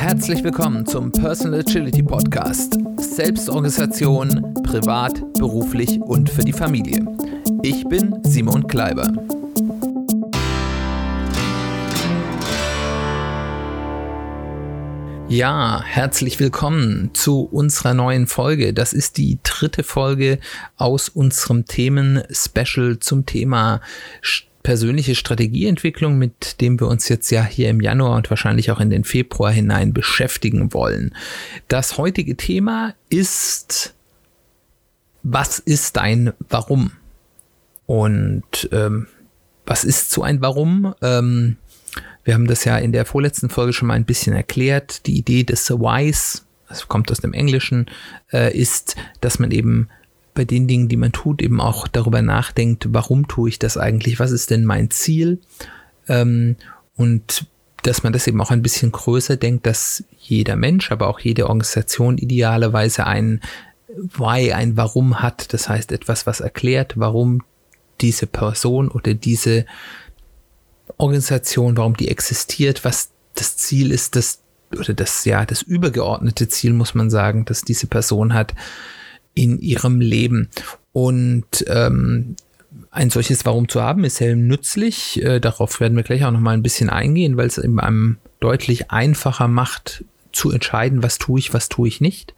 Herzlich willkommen zum Personal Agility Podcast. Selbstorganisation, privat, beruflich und für die Familie. Ich bin Simon Kleiber. Ja, herzlich willkommen zu unserer neuen Folge. Das ist die dritte Folge aus unserem Themen-Special zum Thema persönliche Strategieentwicklung, mit dem wir uns jetzt ja hier im Januar und wahrscheinlich auch in den Februar hinein beschäftigen wollen. Das heutige Thema ist, was ist ein Warum? Und ähm, was ist so ein Warum? Ähm, wir haben das ja in der vorletzten Folge schon mal ein bisschen erklärt. Die Idee des Whys, das kommt aus dem Englischen, äh, ist, dass man eben bei den Dingen, die man tut, eben auch darüber nachdenkt, warum tue ich das eigentlich? Was ist denn mein Ziel? Ähm, und dass man das eben auch ein bisschen größer denkt, dass jeder Mensch, aber auch jede Organisation idealerweise ein Why, ein Warum hat. Das heißt etwas, was erklärt, warum diese Person oder diese Organisation, warum die existiert, was das Ziel ist, das oder das ja das übergeordnete Ziel muss man sagen, dass diese Person hat in ihrem Leben und ähm, ein solches Warum zu haben ist sehr nützlich. Äh, darauf werden wir gleich auch noch mal ein bisschen eingehen, weil es eben einem deutlich einfacher macht zu entscheiden, was tue ich, was tue ich nicht.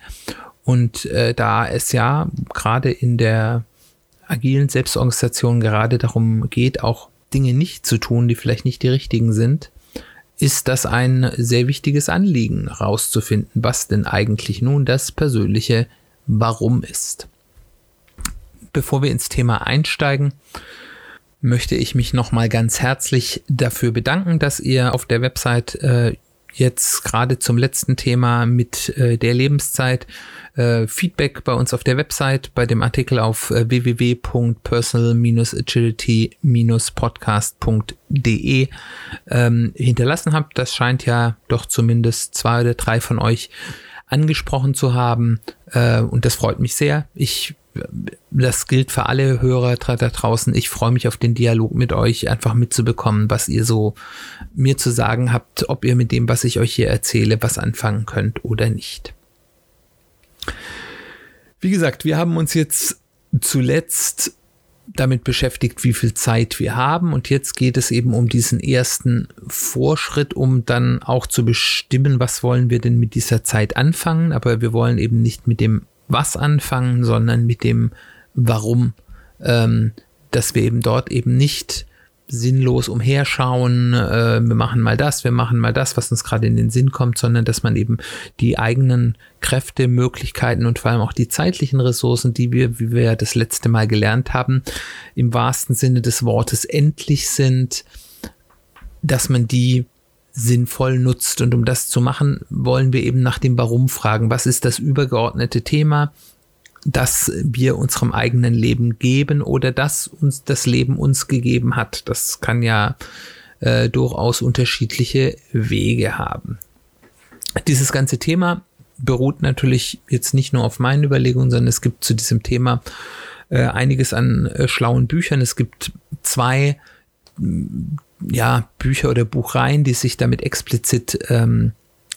Und äh, da es ja gerade in der agilen Selbstorganisation gerade darum geht, auch Dinge nicht zu tun, die vielleicht nicht die richtigen sind, ist das ein sehr wichtiges Anliegen, herauszufinden, was denn eigentlich nun das persönliche Warum ist. Bevor wir ins Thema einsteigen, möchte ich mich nochmal ganz herzlich dafür bedanken, dass ihr auf der Website äh, jetzt gerade zum letzten Thema mit äh, der Lebenszeit äh, Feedback bei uns auf der Website, bei dem Artikel auf äh, www.personal-agility-podcast.de ähm, hinterlassen habt. Das scheint ja doch zumindest zwei oder drei von euch angesprochen zu haben äh, und das freut mich sehr. Ich das gilt für alle Hörer da draußen. Ich freue mich auf den Dialog mit euch, einfach mitzubekommen, was ihr so mir zu sagen habt, ob ihr mit dem, was ich euch hier erzähle, was anfangen könnt oder nicht. Wie gesagt, wir haben uns jetzt zuletzt damit beschäftigt, wie viel Zeit wir haben. Und jetzt geht es eben um diesen ersten Vorschritt, um dann auch zu bestimmen, was wollen wir denn mit dieser Zeit anfangen. Aber wir wollen eben nicht mit dem Was anfangen, sondern mit dem Warum. Ähm, dass wir eben dort eben nicht sinnlos umherschauen, äh, wir machen mal das, wir machen mal das, was uns gerade in den Sinn kommt, sondern dass man eben die eigenen Kräfte, Möglichkeiten und vor allem auch die zeitlichen Ressourcen, die wir, wie wir ja das letzte Mal gelernt haben, im wahrsten Sinne des Wortes endlich sind, dass man die sinnvoll nutzt. Und um das zu machen, wollen wir eben nach dem Warum fragen. Was ist das übergeordnete Thema? Das wir unserem eigenen Leben geben oder das uns das Leben uns gegeben hat. Das kann ja äh, durchaus unterschiedliche Wege haben. Dieses ganze Thema beruht natürlich jetzt nicht nur auf meinen Überlegungen, sondern es gibt zu diesem Thema äh, einiges an äh, schlauen Büchern. Es gibt zwei ja, Bücher oder Buchreihen, die sich damit explizit ähm,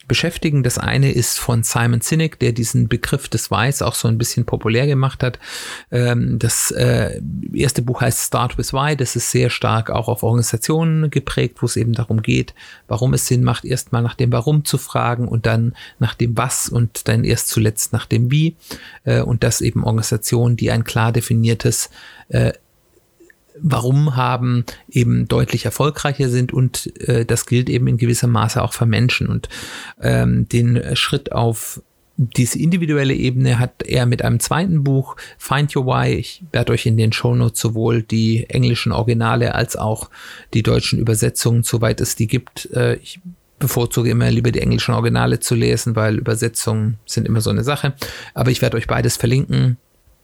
beschäftigen. Das eine ist von Simon Sinek, der diesen Begriff des Whys auch so ein bisschen populär gemacht hat. Ähm, das äh, erste Buch heißt Start with Why. Das ist sehr stark auch auf Organisationen geprägt, wo es eben darum geht, warum es Sinn macht, erstmal nach dem Warum zu fragen und dann nach dem Was und dann erst zuletzt nach dem Wie. Äh, und das eben Organisationen, die ein klar definiertes äh, Warum haben, eben deutlich erfolgreicher sind und äh, das gilt eben in gewissem Maße auch für Menschen. Und ähm, den Schritt auf diese individuelle Ebene hat er mit einem zweiten Buch, Find Your Why. Ich werde euch in den Shownotes sowohl die englischen Originale als auch die deutschen Übersetzungen, soweit es die gibt. Äh, ich bevorzuge immer lieber die englischen Originale zu lesen, weil Übersetzungen sind immer so eine Sache. Aber ich werde euch beides verlinken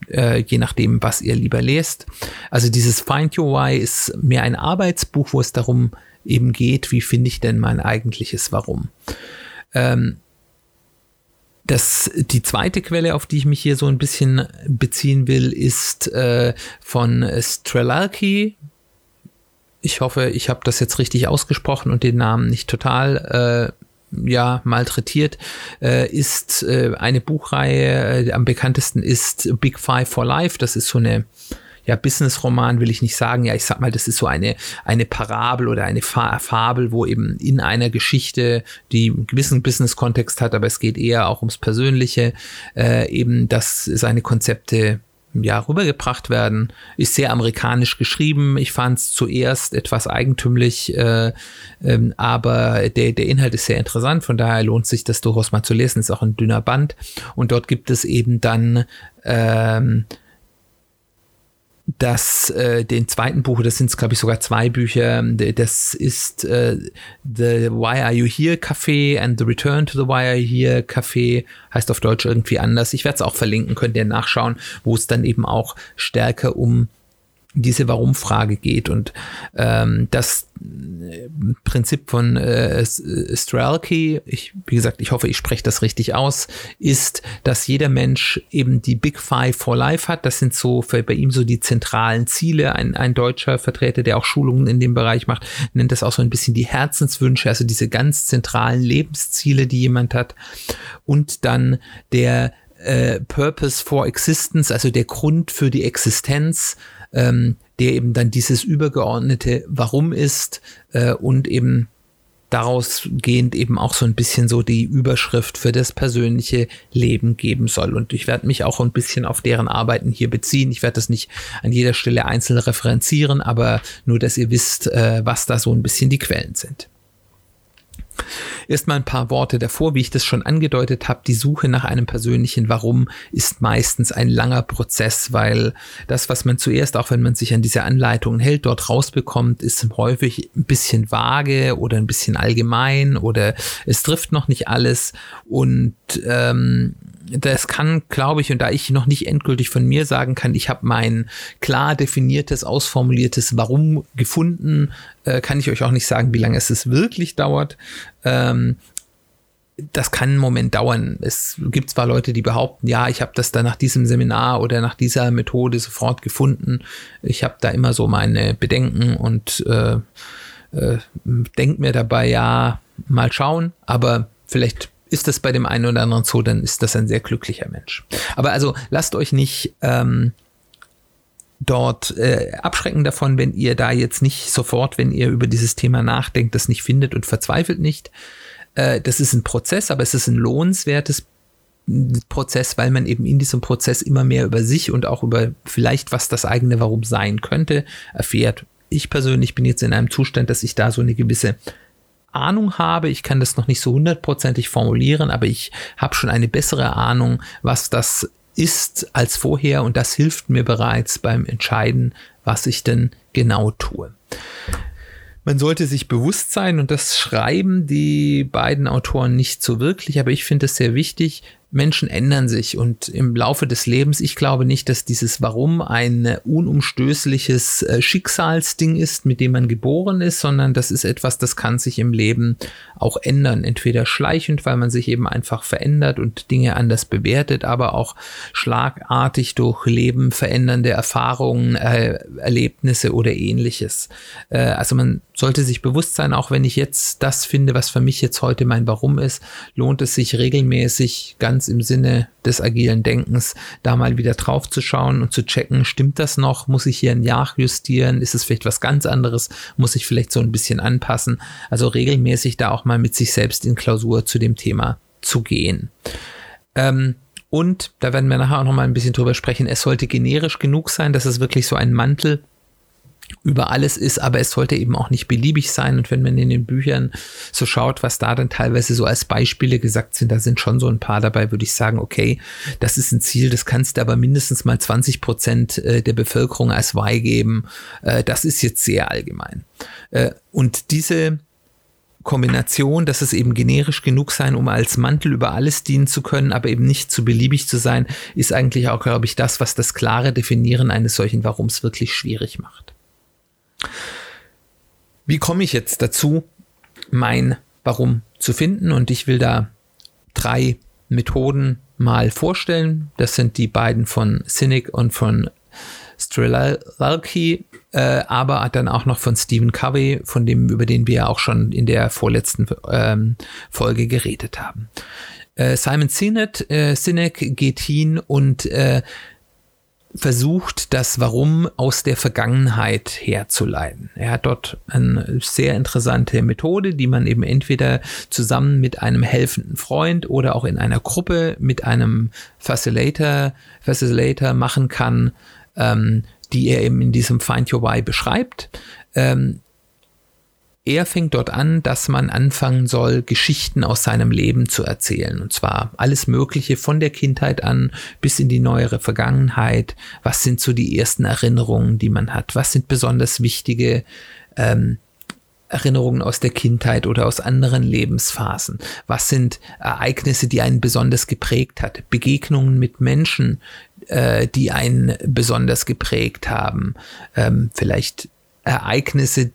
äh, je nachdem, was ihr lieber lest. Also dieses Find Your Why ist mehr ein Arbeitsbuch, wo es darum eben geht, wie finde ich denn mein eigentliches Warum. Ähm, das, die zweite Quelle, auf die ich mich hier so ein bisschen beziehen will, ist äh, von Strelalki. Ich hoffe, ich habe das jetzt richtig ausgesprochen und den Namen nicht total ja malträtiert, äh, ist äh, eine Buchreihe, äh, am bekanntesten ist Big Five for Life. Das ist so eine ja, Business-Roman will ich nicht sagen. Ja, ich sag mal, das ist so eine, eine Parabel oder eine Fa Fabel, wo eben in einer Geschichte, die einen gewissen Business-Kontext hat, aber es geht eher auch ums Persönliche, äh, eben, dass seine Konzepte ja, rübergebracht werden. Ist sehr amerikanisch geschrieben. Ich fand es zuerst etwas eigentümlich, äh, ähm, aber der, der Inhalt ist sehr interessant. Von daher lohnt sich das durchaus mal zu lesen. Ist auch ein dünner Band. Und dort gibt es eben dann ähm, das, äh, den zweiten Buch, das sind glaube ich sogar zwei Bücher, das ist äh, The Why Are You Here Café and The Return to the Why Are You Here Café, heißt auf Deutsch irgendwie anders. Ich werde es auch verlinken, könnt ihr nachschauen, wo es dann eben auch stärker um diese Warum-Frage geht und ähm, das äh, Prinzip von äh, Strelke, ich, wie gesagt, ich hoffe, ich spreche das richtig aus, ist, dass jeder Mensch eben die Big Five for Life hat. Das sind so für, bei ihm so die zentralen Ziele. Ein, ein deutscher Vertreter, der auch Schulungen in dem Bereich macht, nennt das auch so ein bisschen die Herzenswünsche, also diese ganz zentralen Lebensziele, die jemand hat. Und dann der äh, Purpose for Existence, also der Grund für die Existenz ähm, der eben dann dieses übergeordnete Warum ist äh, und eben daraus gehend eben auch so ein bisschen so die Überschrift für das persönliche Leben geben soll. Und ich werde mich auch ein bisschen auf deren Arbeiten hier beziehen. Ich werde das nicht an jeder Stelle einzeln referenzieren, aber nur, dass ihr wisst, äh, was da so ein bisschen die Quellen sind. Erstmal ein paar Worte davor, wie ich das schon angedeutet habe. Die Suche nach einem persönlichen Warum ist meistens ein langer Prozess, weil das, was man zuerst, auch wenn man sich an diese Anleitungen hält, dort rausbekommt, ist häufig ein bisschen vage oder ein bisschen allgemein oder es trifft noch nicht alles und ähm, das kann, glaube ich, und da ich noch nicht endgültig von mir sagen kann, ich habe mein klar definiertes, ausformuliertes Warum gefunden, äh, kann ich euch auch nicht sagen, wie lange es wirklich dauert. Ähm, das kann einen Moment dauern. Es gibt zwar Leute, die behaupten, ja, ich habe das da nach diesem Seminar oder nach dieser Methode sofort gefunden. Ich habe da immer so meine Bedenken und äh, äh, denke mir dabei, ja, mal schauen, aber vielleicht ist das bei dem einen oder anderen so, dann ist das ein sehr glücklicher Mensch. Aber also lasst euch nicht ähm, dort äh, abschrecken davon, wenn ihr da jetzt nicht sofort, wenn ihr über dieses Thema nachdenkt, das nicht findet und verzweifelt nicht. Äh, das ist ein Prozess, aber es ist ein lohnenswertes Prozess, weil man eben in diesem Prozess immer mehr über sich und auch über vielleicht, was das eigene Warum sein könnte, erfährt. Ich persönlich bin jetzt in einem Zustand, dass ich da so eine gewisse Ahnung habe. Ich kann das noch nicht so hundertprozentig formulieren, aber ich habe schon eine bessere Ahnung, was das ist als vorher und das hilft mir bereits beim Entscheiden, was ich denn genau tue. Man sollte sich bewusst sein, und das schreiben die beiden Autoren nicht so wirklich, aber ich finde es sehr wichtig, Menschen ändern sich und im Laufe des Lebens, ich glaube nicht, dass dieses Warum ein unumstößliches äh, Schicksalsding ist, mit dem man geboren ist, sondern das ist etwas, das kann sich im Leben auch ändern. Entweder schleichend, weil man sich eben einfach verändert und Dinge anders bewertet, aber auch schlagartig durch Leben verändernde Erfahrungen, äh, Erlebnisse oder ähnliches. Äh, also man sollte sich bewusst sein, auch wenn ich jetzt das finde, was für mich jetzt heute mein Warum ist, lohnt es sich regelmäßig ganz ganz im Sinne des agilen Denkens, da mal wieder drauf zu schauen und zu checken, stimmt das noch? Muss ich hier ein Jahr justieren? Ist es vielleicht was ganz anderes? Muss ich vielleicht so ein bisschen anpassen? Also regelmäßig da auch mal mit sich selbst in Klausur zu dem Thema zu gehen. Ähm, und da werden wir nachher auch noch mal ein bisschen drüber sprechen. Es sollte generisch genug sein, dass es wirklich so ein Mantel über alles ist, aber es sollte eben auch nicht beliebig sein. Und wenn man in den Büchern so schaut, was da dann teilweise so als Beispiele gesagt sind, da sind schon so ein paar dabei, würde ich sagen, okay, das ist ein Ziel, das kannst du aber mindestens mal 20 Prozent äh, der Bevölkerung als Y geben. Äh, das ist jetzt sehr allgemein. Äh, und diese Kombination, dass es eben generisch genug sein, um als Mantel über alles dienen zu können, aber eben nicht zu beliebig zu sein, ist eigentlich auch, glaube ich, das, was das klare Definieren eines solchen Warums wirklich schwierig macht. Wie komme ich jetzt dazu, mein Warum zu finden? Und ich will da drei Methoden mal vorstellen. Das sind die beiden von Cynic und von Strilalki, äh, aber dann auch noch von Stephen Covey, von dem, über den wir auch schon in der vorletzten ähm, Folge geredet haben. Äh, Simon Sinek, äh, Sinek geht hin und äh, versucht, das Warum aus der Vergangenheit herzuleiten. Er hat dort eine sehr interessante Methode, die man eben entweder zusammen mit einem helfenden Freund oder auch in einer Gruppe mit einem Facilitator, Facilitator machen kann, ähm, die er eben in diesem Find Your Why beschreibt. Ähm, er fängt dort an, dass man anfangen soll, Geschichten aus seinem Leben zu erzählen. Und zwar alles Mögliche von der Kindheit an bis in die neuere Vergangenheit. Was sind so die ersten Erinnerungen, die man hat? Was sind besonders wichtige ähm, Erinnerungen aus der Kindheit oder aus anderen Lebensphasen? Was sind Ereignisse, die einen besonders geprägt hat? Begegnungen mit Menschen, äh, die einen besonders geprägt haben? Ähm, vielleicht Ereignisse,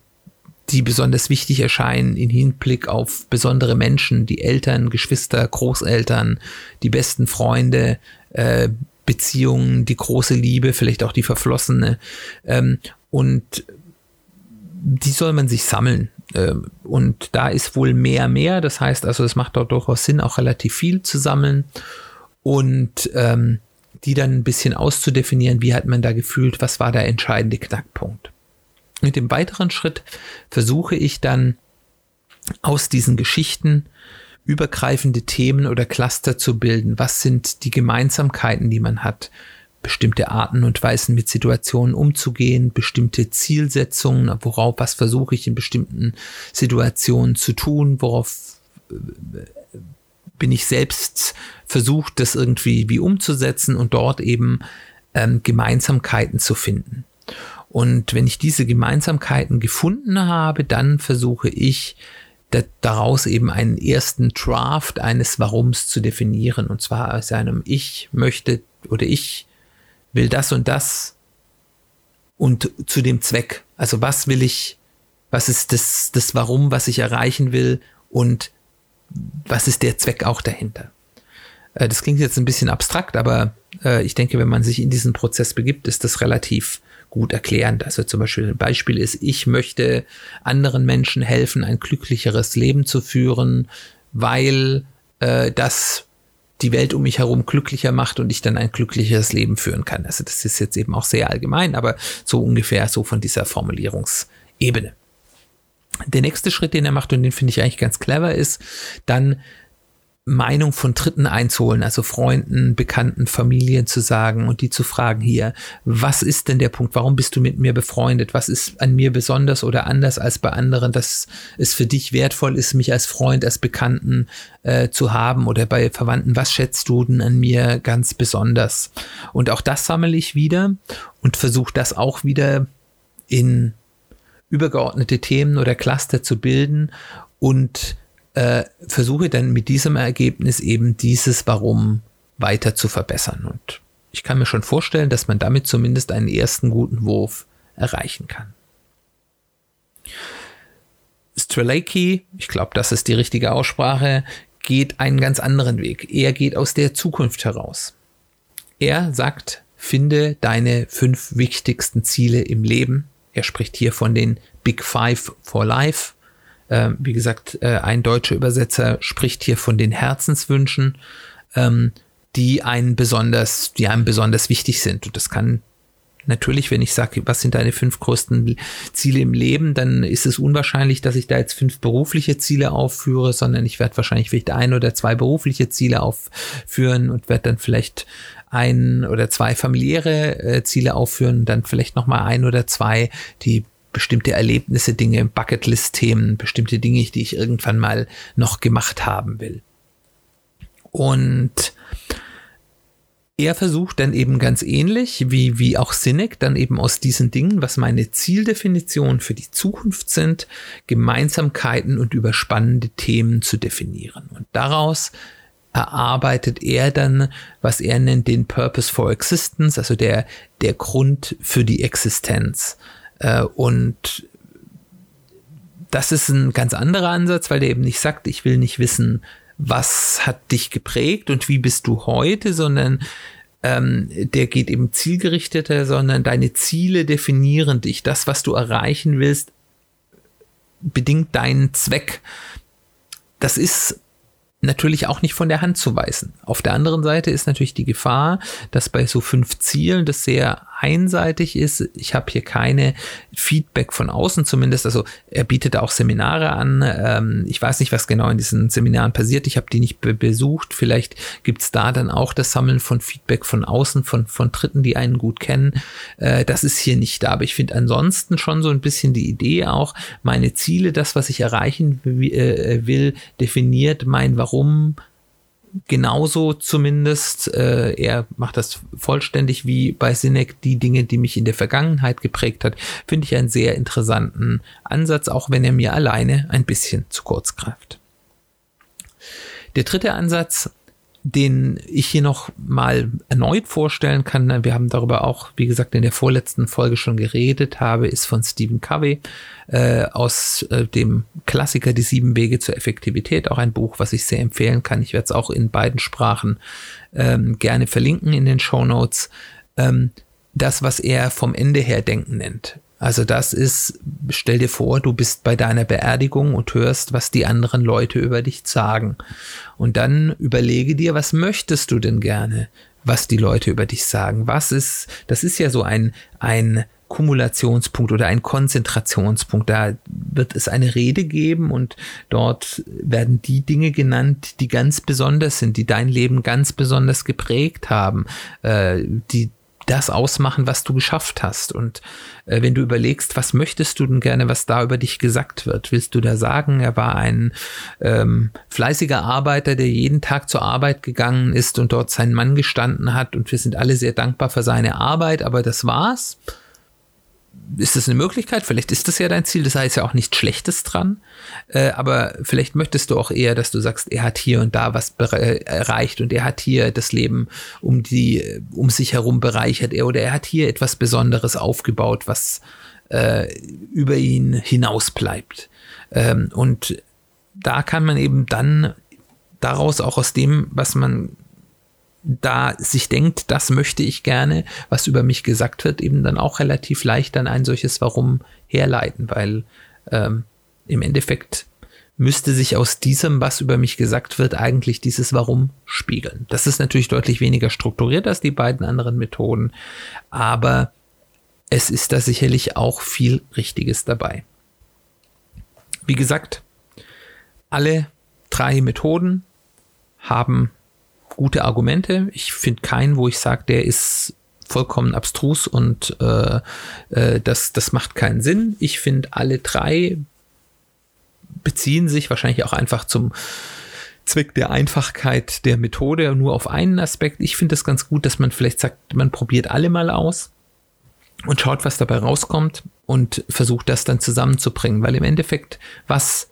die besonders wichtig erscheinen im Hinblick auf besondere Menschen, die Eltern, Geschwister, Großeltern, die besten Freunde, äh, Beziehungen, die große Liebe, vielleicht auch die verflossene. Ähm, und die soll man sich sammeln. Ähm, und da ist wohl mehr, mehr. Das heißt also, es macht dort durchaus Sinn, auch relativ viel zu sammeln und ähm, die dann ein bisschen auszudefinieren, wie hat man da gefühlt, was war der entscheidende Knackpunkt. Mit dem weiteren Schritt versuche ich dann aus diesen Geschichten übergreifende Themen oder Cluster zu bilden. Was sind die Gemeinsamkeiten, die man hat? Bestimmte Arten und Weisen mit Situationen umzugehen, bestimmte Zielsetzungen, worauf, was versuche ich in bestimmten Situationen zu tun, worauf äh, bin ich selbst versucht, das irgendwie wie umzusetzen und dort eben ähm, Gemeinsamkeiten zu finden. Und wenn ich diese Gemeinsamkeiten gefunden habe, dann versuche ich daraus eben einen ersten Draft eines Warums zu definieren. Und zwar aus einem Ich möchte oder ich will das und das und zu dem Zweck. Also was will ich, was ist das, das Warum, was ich erreichen will und was ist der Zweck auch dahinter. Äh, das klingt jetzt ein bisschen abstrakt, aber äh, ich denke, wenn man sich in diesen Prozess begibt, ist das relativ gut erklärend. Also zum Beispiel ein Beispiel ist, ich möchte anderen Menschen helfen, ein glücklicheres Leben zu führen, weil äh, das die Welt um mich herum glücklicher macht und ich dann ein glücklicheres Leben führen kann. Also das ist jetzt eben auch sehr allgemein, aber so ungefähr so von dieser Formulierungsebene. Der nächste Schritt, den er macht, und den finde ich eigentlich ganz clever, ist dann Meinung von Dritten einzuholen, also Freunden, Bekannten, Familien zu sagen und die zu fragen hier, was ist denn der Punkt? Warum bist du mit mir befreundet? Was ist an mir besonders oder anders als bei anderen, dass es für dich wertvoll ist, mich als Freund, als Bekannten äh, zu haben oder bei Verwandten? Was schätzt du denn an mir ganz besonders? Und auch das sammle ich wieder und versuche das auch wieder in übergeordnete Themen oder Cluster zu bilden und äh, versuche dann mit diesem Ergebnis eben dieses Warum weiter zu verbessern. Und ich kann mir schon vorstellen, dass man damit zumindest einen ersten guten Wurf erreichen kann. Strelacki, ich glaube, das ist die richtige Aussprache, geht einen ganz anderen Weg. Er geht aus der Zukunft heraus. Er sagt, finde deine fünf wichtigsten Ziele im Leben. Er spricht hier von den Big Five for Life. Äh, wie gesagt, äh, ein deutscher Übersetzer spricht hier von den Herzenswünschen, ähm, die einen besonders, die einem besonders wichtig sind. Und das kann natürlich, wenn ich sage, was sind deine fünf größten Ziele im Leben, dann ist es unwahrscheinlich, dass ich da jetzt fünf berufliche Ziele aufführe, sondern ich werde wahrscheinlich vielleicht ein oder zwei berufliche Ziele aufführen und werde dann vielleicht ein oder zwei familiäre äh, Ziele aufführen, dann vielleicht noch mal ein oder zwei, die bestimmte Erlebnisse, Dinge, Bucketlist-Themen, bestimmte Dinge, die ich irgendwann mal noch gemacht haben will. Und er versucht dann eben ganz ähnlich wie, wie auch Sinek dann eben aus diesen Dingen, was meine Zieldefinitionen für die Zukunft sind, Gemeinsamkeiten und überspannende Themen zu definieren. Und daraus erarbeitet er dann, was er nennt, den Purpose for Existence, also der, der Grund für die Existenz. Äh, und das ist ein ganz anderer Ansatz, weil der eben nicht sagt, ich will nicht wissen, was hat dich geprägt und wie bist du heute, sondern ähm, der geht eben zielgerichteter, sondern deine Ziele definieren dich. Das, was du erreichen willst, bedingt deinen Zweck. Das ist natürlich auch nicht von der Hand zu weisen. Auf der anderen Seite ist natürlich die Gefahr, dass bei so fünf Zielen das sehr einseitig ist. Ich habe hier keine Feedback von außen zumindest. Also er bietet auch Seminare an. Ähm, ich weiß nicht, was genau in diesen Seminaren passiert. Ich habe die nicht be besucht. Vielleicht gibt's da dann auch das Sammeln von Feedback von außen, von, von Dritten, die einen gut kennen. Äh, das ist hier nicht da. Aber ich finde ansonsten schon so ein bisschen die Idee auch, meine Ziele, das, was ich erreichen äh, will, definiert mein Warum genauso zumindest. Äh, er macht das vollständig wie bei Sinek die Dinge, die mich in der Vergangenheit geprägt hat. Finde ich einen sehr interessanten Ansatz, auch wenn er mir alleine ein bisschen zu kurz greift. Der dritte Ansatz den ich hier noch mal erneut vorstellen kann, wir haben darüber auch, wie gesagt, in der vorletzten Folge schon geredet habe, ist von Stephen Covey äh, aus äh, dem Klassiker Die sieben Wege zur Effektivität, auch ein Buch, was ich sehr empfehlen kann. Ich werde es auch in beiden Sprachen ähm, gerne verlinken in den Show Notes. Ähm, das, was er vom Ende her denken nennt. Also das ist, stell dir vor, du bist bei deiner Beerdigung und hörst, was die anderen Leute über dich sagen. Und dann überlege dir, was möchtest du denn gerne, was die Leute über dich sagen? Was ist, das ist ja so ein, ein Kumulationspunkt oder ein Konzentrationspunkt. Da wird es eine Rede geben und dort werden die Dinge genannt, die ganz besonders sind, die dein Leben ganz besonders geprägt haben, äh, die das ausmachen, was du geschafft hast. Und äh, wenn du überlegst, was möchtest du denn gerne, was da über dich gesagt wird, willst du da sagen, er war ein ähm, fleißiger Arbeiter, der jeden Tag zur Arbeit gegangen ist und dort seinen Mann gestanden hat und wir sind alle sehr dankbar für seine Arbeit, aber das war's ist das eine Möglichkeit? Vielleicht ist das ja dein Ziel, das heißt ja auch nichts Schlechtes dran. Äh, aber vielleicht möchtest du auch eher, dass du sagst, er hat hier und da was erreicht und er hat hier das Leben um die, um sich herum bereichert er oder er hat hier etwas Besonderes aufgebaut, was äh, über ihn hinaus bleibt. Ähm, und da kann man eben dann daraus auch aus dem, was man da sich denkt, das möchte ich gerne, was über mich gesagt wird, eben dann auch relativ leicht dann ein solches Warum herleiten, weil ähm, im Endeffekt müsste sich aus diesem, was über mich gesagt wird, eigentlich dieses Warum spiegeln. Das ist natürlich deutlich weniger strukturiert als die beiden anderen Methoden, aber es ist da sicherlich auch viel Richtiges dabei. Wie gesagt, alle drei Methoden haben gute Argumente. Ich finde keinen, wo ich sage, der ist vollkommen abstrus und äh, äh, das, das macht keinen Sinn. Ich finde, alle drei beziehen sich wahrscheinlich auch einfach zum Zweck der Einfachkeit der Methode nur auf einen Aspekt. Ich finde es ganz gut, dass man vielleicht sagt, man probiert alle mal aus und schaut, was dabei rauskommt und versucht das dann zusammenzubringen, weil im Endeffekt, was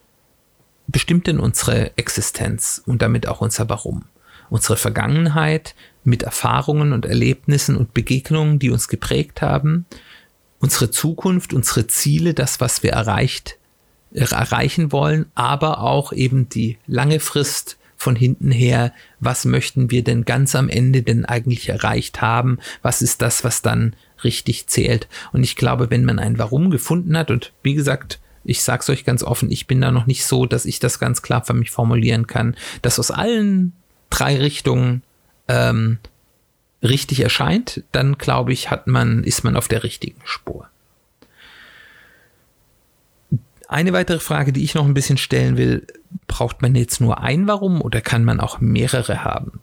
bestimmt denn unsere Existenz und damit auch unser Warum? Unsere Vergangenheit mit Erfahrungen und Erlebnissen und Begegnungen, die uns geprägt haben, unsere Zukunft, unsere Ziele, das, was wir erreicht, erreichen wollen, aber auch eben die lange Frist von hinten her, was möchten wir denn ganz am Ende denn eigentlich erreicht haben, was ist das, was dann richtig zählt. Und ich glaube, wenn man ein Warum gefunden hat, und wie gesagt, ich sag's euch ganz offen, ich bin da noch nicht so, dass ich das ganz klar für mich formulieren kann, dass aus allen drei Richtungen ähm, richtig erscheint, dann glaube ich, hat man, ist man auf der richtigen Spur. Eine weitere Frage, die ich noch ein bisschen stellen will, braucht man jetzt nur ein Warum oder kann man auch mehrere haben?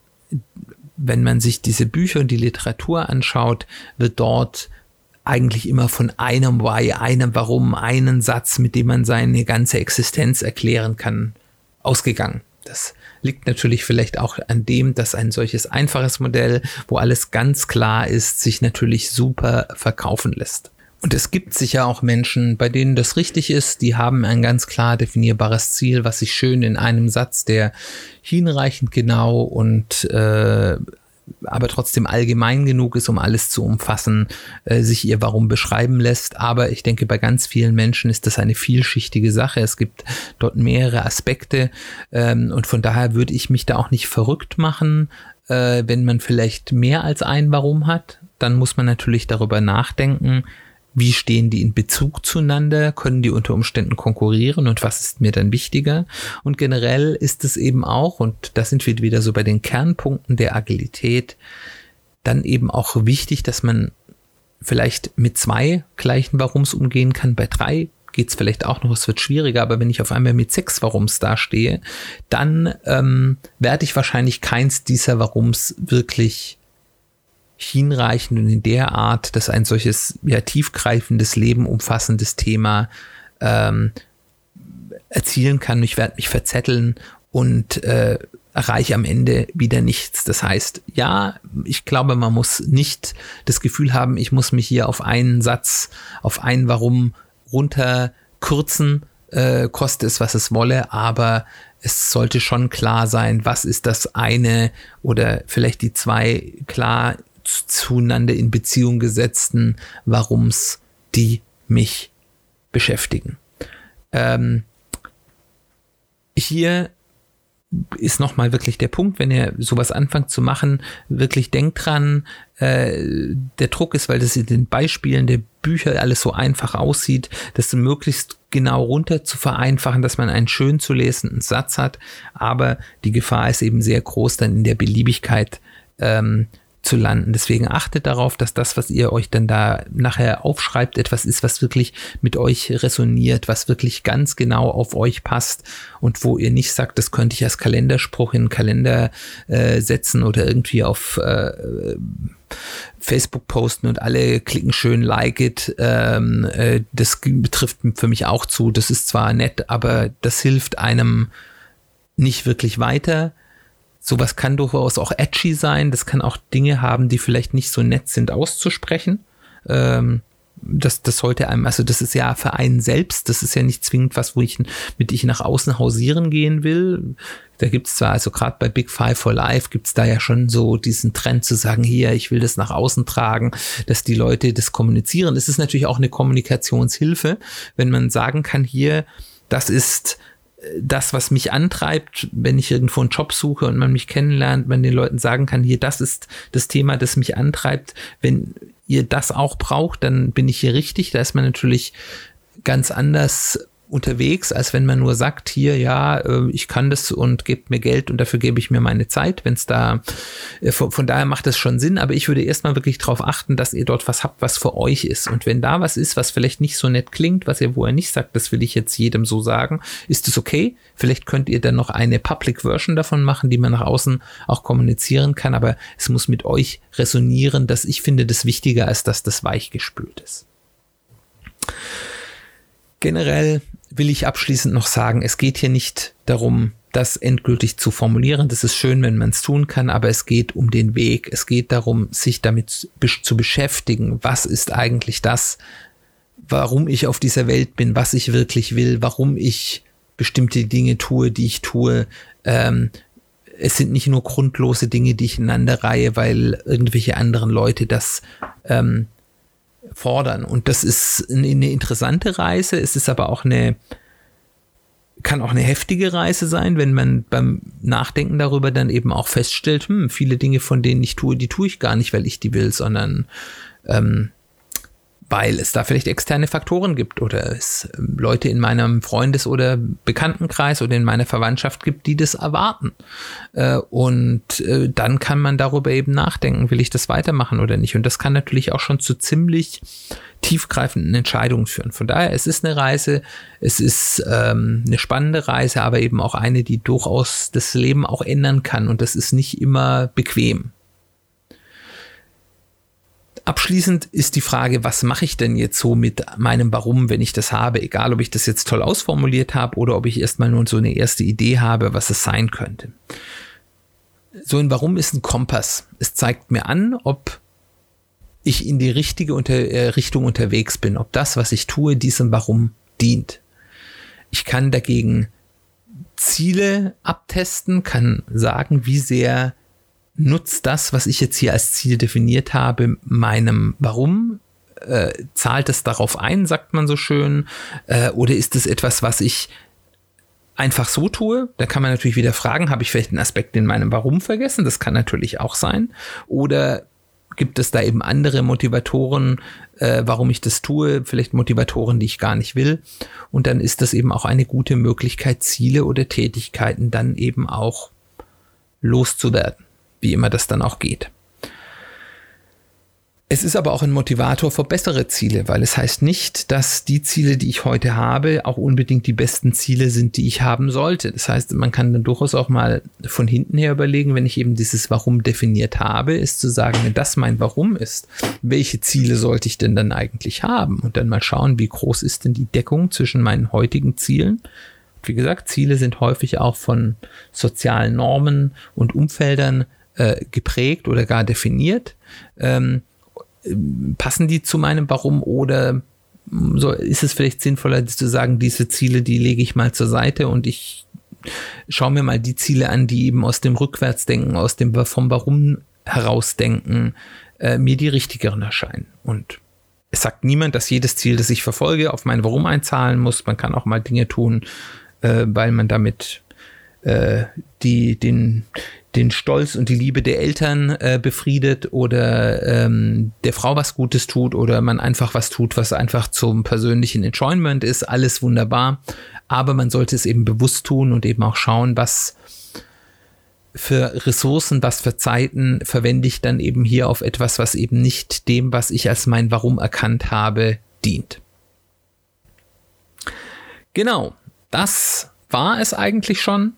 Wenn man sich diese Bücher und die Literatur anschaut, wird dort eigentlich immer von einem Why, einem Warum, einen Satz, mit dem man seine ganze Existenz erklären kann, ausgegangen. Das liegt natürlich vielleicht auch an dem, dass ein solches einfaches Modell, wo alles ganz klar ist, sich natürlich super verkaufen lässt. Und es gibt sicher auch Menschen, bei denen das richtig ist, die haben ein ganz klar definierbares Ziel, was sich schön in einem Satz, der hinreichend genau und äh, aber trotzdem allgemein genug ist, um alles zu umfassen, äh, sich ihr Warum beschreiben lässt. Aber ich denke, bei ganz vielen Menschen ist das eine vielschichtige Sache. Es gibt dort mehrere Aspekte ähm, und von daher würde ich mich da auch nicht verrückt machen, äh, wenn man vielleicht mehr als ein Warum hat, dann muss man natürlich darüber nachdenken, wie stehen die in Bezug zueinander, können die unter Umständen konkurrieren? Und was ist mir dann wichtiger. Und generell ist es eben auch, und da sind wir wieder so bei den Kernpunkten der Agilität, dann eben auch wichtig, dass man vielleicht mit zwei gleichen Warums umgehen kann, bei drei geht es vielleicht auch noch, es wird schwieriger, aber wenn ich auf einmal mit sechs Warums dastehe, dann ähm, werde ich wahrscheinlich keins dieser Warums wirklich hinreichend und in der Art, dass ein solches ja, tiefgreifendes, Leben umfassendes Thema ähm, erzielen kann. Ich werde mich verzetteln und äh, erreiche am Ende wieder nichts. Das heißt, ja, ich glaube, man muss nicht das Gefühl haben, ich muss mich hier auf einen Satz, auf ein Warum runterkürzen, äh, koste es, was es wolle, aber es sollte schon klar sein, was ist das eine oder vielleicht die zwei klar zueinander in Beziehung gesetzten Warums, die mich beschäftigen. Ähm, hier ist nochmal wirklich der Punkt, wenn ihr sowas anfangt zu machen, wirklich denkt dran, äh, der Druck ist, weil das in den Beispielen der Bücher alles so einfach aussieht, das möglichst genau runter zu vereinfachen, dass man einen schön zu lesenden Satz hat, aber die Gefahr ist eben sehr groß, dann in der Beliebigkeit ähm, zu landen. Deswegen achtet darauf, dass das, was ihr euch dann da nachher aufschreibt, etwas ist, was wirklich mit euch resoniert, was wirklich ganz genau auf euch passt und wo ihr nicht sagt, das könnte ich als Kalenderspruch in den Kalender äh, setzen oder irgendwie auf äh, Facebook posten und alle klicken schön like it. Ähm, äh, das betrifft für mich auch zu. Das ist zwar nett, aber das hilft einem nicht wirklich weiter sowas kann durchaus auch edgy sein. Das kann auch Dinge haben, die vielleicht nicht so nett sind auszusprechen. Ähm, das, das sollte einem, also das ist ja für einen selbst, das ist ja nicht zwingend was, wo ich mit ich nach außen hausieren gehen will. Da gibt's zwar, also gerade bei Big Five for Life gibt's da ja schon so diesen Trend zu sagen, hier, ich will das nach außen tragen, dass die Leute das kommunizieren. Es ist natürlich auch eine Kommunikationshilfe, wenn man sagen kann, hier, das ist das, was mich antreibt, wenn ich irgendwo einen Job suche und man mich kennenlernt, man den Leuten sagen kann, hier, das ist das Thema, das mich antreibt. Wenn ihr das auch braucht, dann bin ich hier richtig. Da ist man natürlich ganz anders unterwegs, als wenn man nur sagt, hier, ja, äh, ich kann das und gebt mir Geld und dafür gebe ich mir meine Zeit, wenn es da, äh, von, von, daher macht das schon Sinn, aber ich würde erstmal wirklich darauf achten, dass ihr dort was habt, was für euch ist. Und wenn da was ist, was vielleicht nicht so nett klingt, was ihr vorher nicht sagt, das will ich jetzt jedem so sagen, ist es okay. Vielleicht könnt ihr dann noch eine Public Version davon machen, die man nach außen auch kommunizieren kann, aber es muss mit euch resonieren, dass ich finde das wichtiger, als dass das weichgespült ist. Generell will ich abschließend noch sagen, es geht hier nicht darum, das endgültig zu formulieren. Das ist schön, wenn man es tun kann, aber es geht um den Weg. Es geht darum, sich damit zu beschäftigen. Was ist eigentlich das, warum ich auf dieser Welt bin, was ich wirklich will, warum ich bestimmte Dinge tue, die ich tue. Ähm, es sind nicht nur grundlose Dinge, die ich ineinander reihe, weil irgendwelche anderen Leute das ähm, fordern. Und das ist eine interessante Reise. Es ist aber auch eine, kann auch eine heftige Reise sein, wenn man beim Nachdenken darüber dann eben auch feststellt, hm, viele Dinge, von denen ich tue, die tue ich gar nicht, weil ich die will, sondern ähm, weil es da vielleicht externe Faktoren gibt oder es ähm, Leute in meinem Freundes- oder Bekanntenkreis oder in meiner Verwandtschaft gibt, die das erwarten. Äh, und äh, dann kann man darüber eben nachdenken, will ich das weitermachen oder nicht. Und das kann natürlich auch schon zu ziemlich tiefgreifenden Entscheidungen führen. Von daher, es ist eine Reise, es ist ähm, eine spannende Reise, aber eben auch eine, die durchaus das Leben auch ändern kann. Und das ist nicht immer bequem abschließend ist die Frage, was mache ich denn jetzt so mit meinem Warum, wenn ich das habe? Egal, ob ich das jetzt toll ausformuliert habe oder ob ich erstmal nur so eine erste Idee habe, was es sein könnte. So ein Warum ist ein Kompass. Es zeigt mir an, ob ich in die richtige unter, äh, Richtung unterwegs bin, ob das, was ich tue, diesem Warum dient. Ich kann dagegen Ziele abtesten, kann sagen, wie sehr nutzt das, was ich jetzt hier als Ziel definiert habe, meinem Warum? Äh, zahlt es darauf ein, sagt man so schön? Äh, oder ist es etwas, was ich einfach so tue, da kann man natürlich wieder fragen, habe ich vielleicht einen Aspekt in meinem Warum vergessen? Das kann natürlich auch sein. Oder gibt es da eben andere Motivatoren, äh, warum ich das tue, vielleicht Motivatoren, die ich gar nicht will. Und dann ist das eben auch eine gute Möglichkeit, Ziele oder Tätigkeiten dann eben auch loszuwerden, wie immer das dann auch geht. Es ist aber auch ein Motivator für bessere Ziele, weil es heißt nicht, dass die Ziele, die ich heute habe, auch unbedingt die besten Ziele sind, die ich haben sollte. Das heißt, man kann dann durchaus auch mal von hinten her überlegen, wenn ich eben dieses Warum definiert habe, ist zu sagen, wenn das mein Warum ist, welche Ziele sollte ich denn dann eigentlich haben? Und dann mal schauen, wie groß ist denn die Deckung zwischen meinen heutigen Zielen wie gesagt, Ziele sind häufig auch von sozialen Normen und Umfeldern äh, geprägt oder gar definiert. Ähm, passen die zu meinem Warum oder so ist es vielleicht sinnvoller zu sagen, diese Ziele, die lege ich mal zur Seite und ich schaue mir mal die Ziele an, die eben aus dem Rückwärtsdenken, aus dem vom Warum herausdenken, äh, mir die richtigeren erscheinen. Und es sagt niemand, dass jedes Ziel, das ich verfolge, auf mein Warum einzahlen muss. Man kann auch mal Dinge tun, äh, weil man damit äh, die, den, den Stolz und die Liebe der Eltern äh, befriedet oder ähm, der Frau was Gutes tut oder man einfach was tut, was einfach zum persönlichen Enjoyment ist, alles wunderbar. Aber man sollte es eben bewusst tun und eben auch schauen, was für Ressourcen, was für Zeiten verwende ich dann eben hier auf etwas, was eben nicht dem, was ich als mein Warum erkannt habe, dient. Genau, das war es eigentlich schon.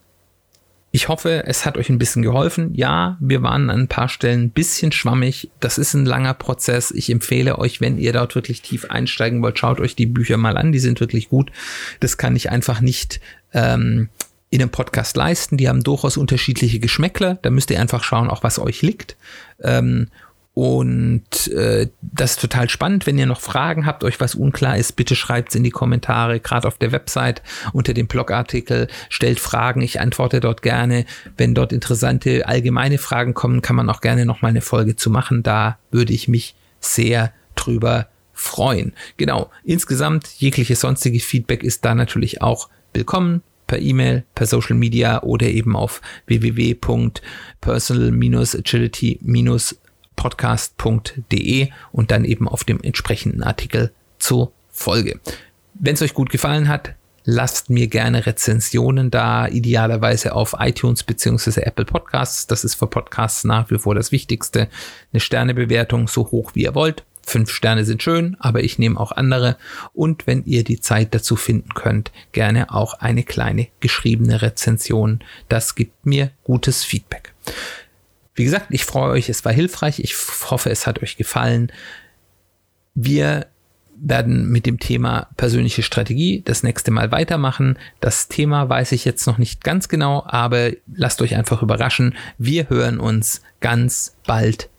Ich hoffe, es hat euch ein bisschen geholfen. Ja, wir waren an ein paar Stellen ein bisschen schwammig. Das ist ein langer Prozess. Ich empfehle euch, wenn ihr dort wirklich tief einsteigen wollt, schaut euch die Bücher mal an. Die sind wirklich gut. Das kann ich einfach nicht ähm, in einem Podcast leisten. Die haben durchaus unterschiedliche Geschmäckler. Da müsst ihr einfach schauen, auch was euch liegt. Ähm, und äh, das ist total spannend. Wenn ihr noch Fragen habt, euch was unklar ist, bitte schreibt es in die Kommentare, gerade auf der Website unter dem Blogartikel. Stellt Fragen, ich antworte dort gerne. Wenn dort interessante allgemeine Fragen kommen, kann man auch gerne noch mal eine Folge zu machen. Da würde ich mich sehr drüber freuen. Genau. Insgesamt jegliches sonstige Feedback ist da natürlich auch willkommen per E-Mail, per Social Media oder eben auf www.personal-agility- podcast.de und dann eben auf dem entsprechenden Artikel zur Folge. Wenn es euch gut gefallen hat, lasst mir gerne Rezensionen da, idealerweise auf iTunes bzw. Apple Podcasts. Das ist für Podcasts nach wie vor das Wichtigste. Eine Sternebewertung so hoch wie ihr wollt. Fünf Sterne sind schön, aber ich nehme auch andere. Und wenn ihr die Zeit dazu finden könnt, gerne auch eine kleine geschriebene Rezension. Das gibt mir gutes Feedback. Wie gesagt, ich freue euch, es war hilfreich. Ich hoffe, es hat euch gefallen. Wir werden mit dem Thema persönliche Strategie das nächste Mal weitermachen. Das Thema weiß ich jetzt noch nicht ganz genau, aber lasst euch einfach überraschen. Wir hören uns ganz bald